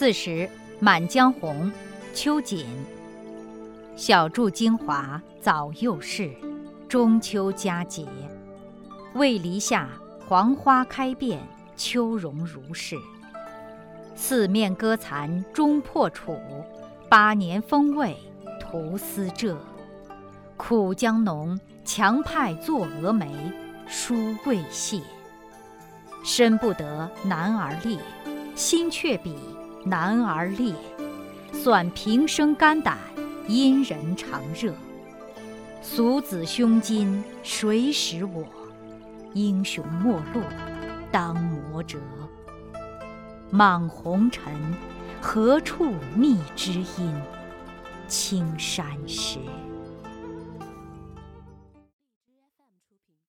四十，《满江红·秋瑾》。小筑京华早又逝，中秋佳节，为篱下黄花开遍，秋容如是。四面歌残终破楚，八年风味徒思浙。苦将浓，强派作蛾眉，书未谢。身不得男儿列，心却比男儿烈。算平生肝胆。因人常热，俗子胸襟谁识我？英雄末路当磨折。莽红尘，何处觅知音？青山湿。